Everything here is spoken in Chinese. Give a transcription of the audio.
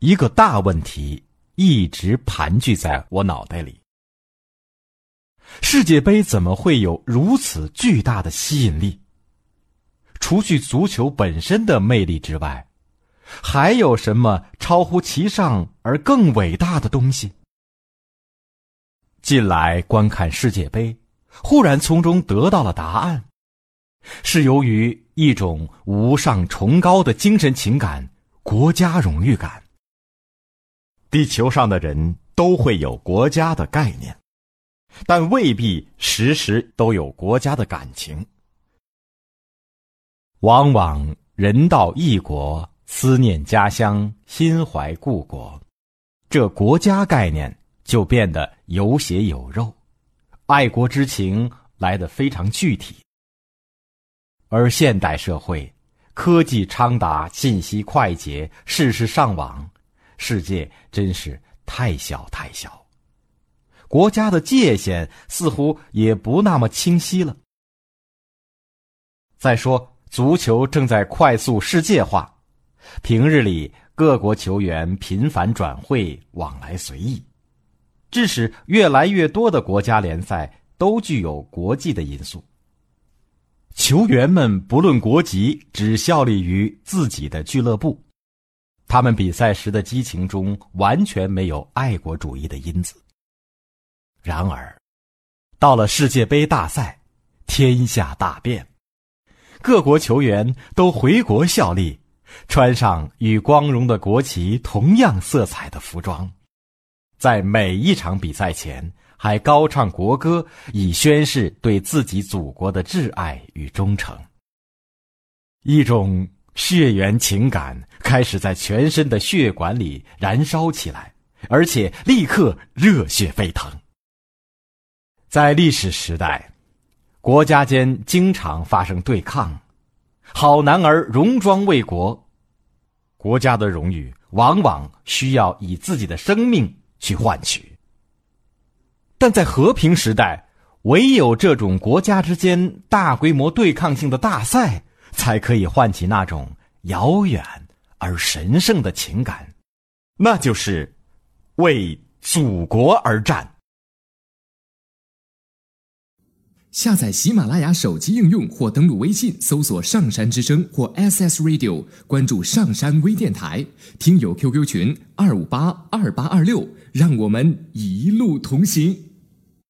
一个大问题一直盘踞在我脑袋里：世界杯怎么会有如此巨大的吸引力？除去足球本身的魅力之外，还有什么超乎其上而更伟大的东西？近来观看世界杯，忽然从中得到了答案，是由于一种无上崇高的精神情感——国家荣誉感。地球上的人都会有国家的概念，但未必时时都有国家的感情。往往人到异国，思念家乡，心怀故国，这国家概念就变得有血有肉，爱国之情来得非常具体。而现代社会，科技昌达，信息快捷，事事上网。世界真是太小太小，国家的界限似乎也不那么清晰了。再说，足球正在快速世界化，平日里各国球员频繁转会，往来随意，致使越来越多的国家联赛都具有国际的因素。球员们不论国籍，只效力于自己的俱乐部。他们比赛时的激情中完全没有爱国主义的因子。然而，到了世界杯大赛，天下大变，各国球员都回国效力，穿上与光荣的国旗同样色彩的服装，在每一场比赛前还高唱国歌，以宣示对自己祖国的挚爱与忠诚。一种。血缘情感开始在全身的血管里燃烧起来，而且立刻热血沸腾。在历史时代，国家间经常发生对抗，好男儿戎装为国，国家的荣誉往往需要以自己的生命去换取。但在和平时代，唯有这种国家之间大规模对抗性的大赛。才可以唤起那种遥远而神圣的情感，那就是为祖国而战。下载喜马拉雅手机应用或登录微信搜索“上山之声”或 SS Radio，关注上山微电台，听友 QQ 群二五八二八二六，让我们一路同行。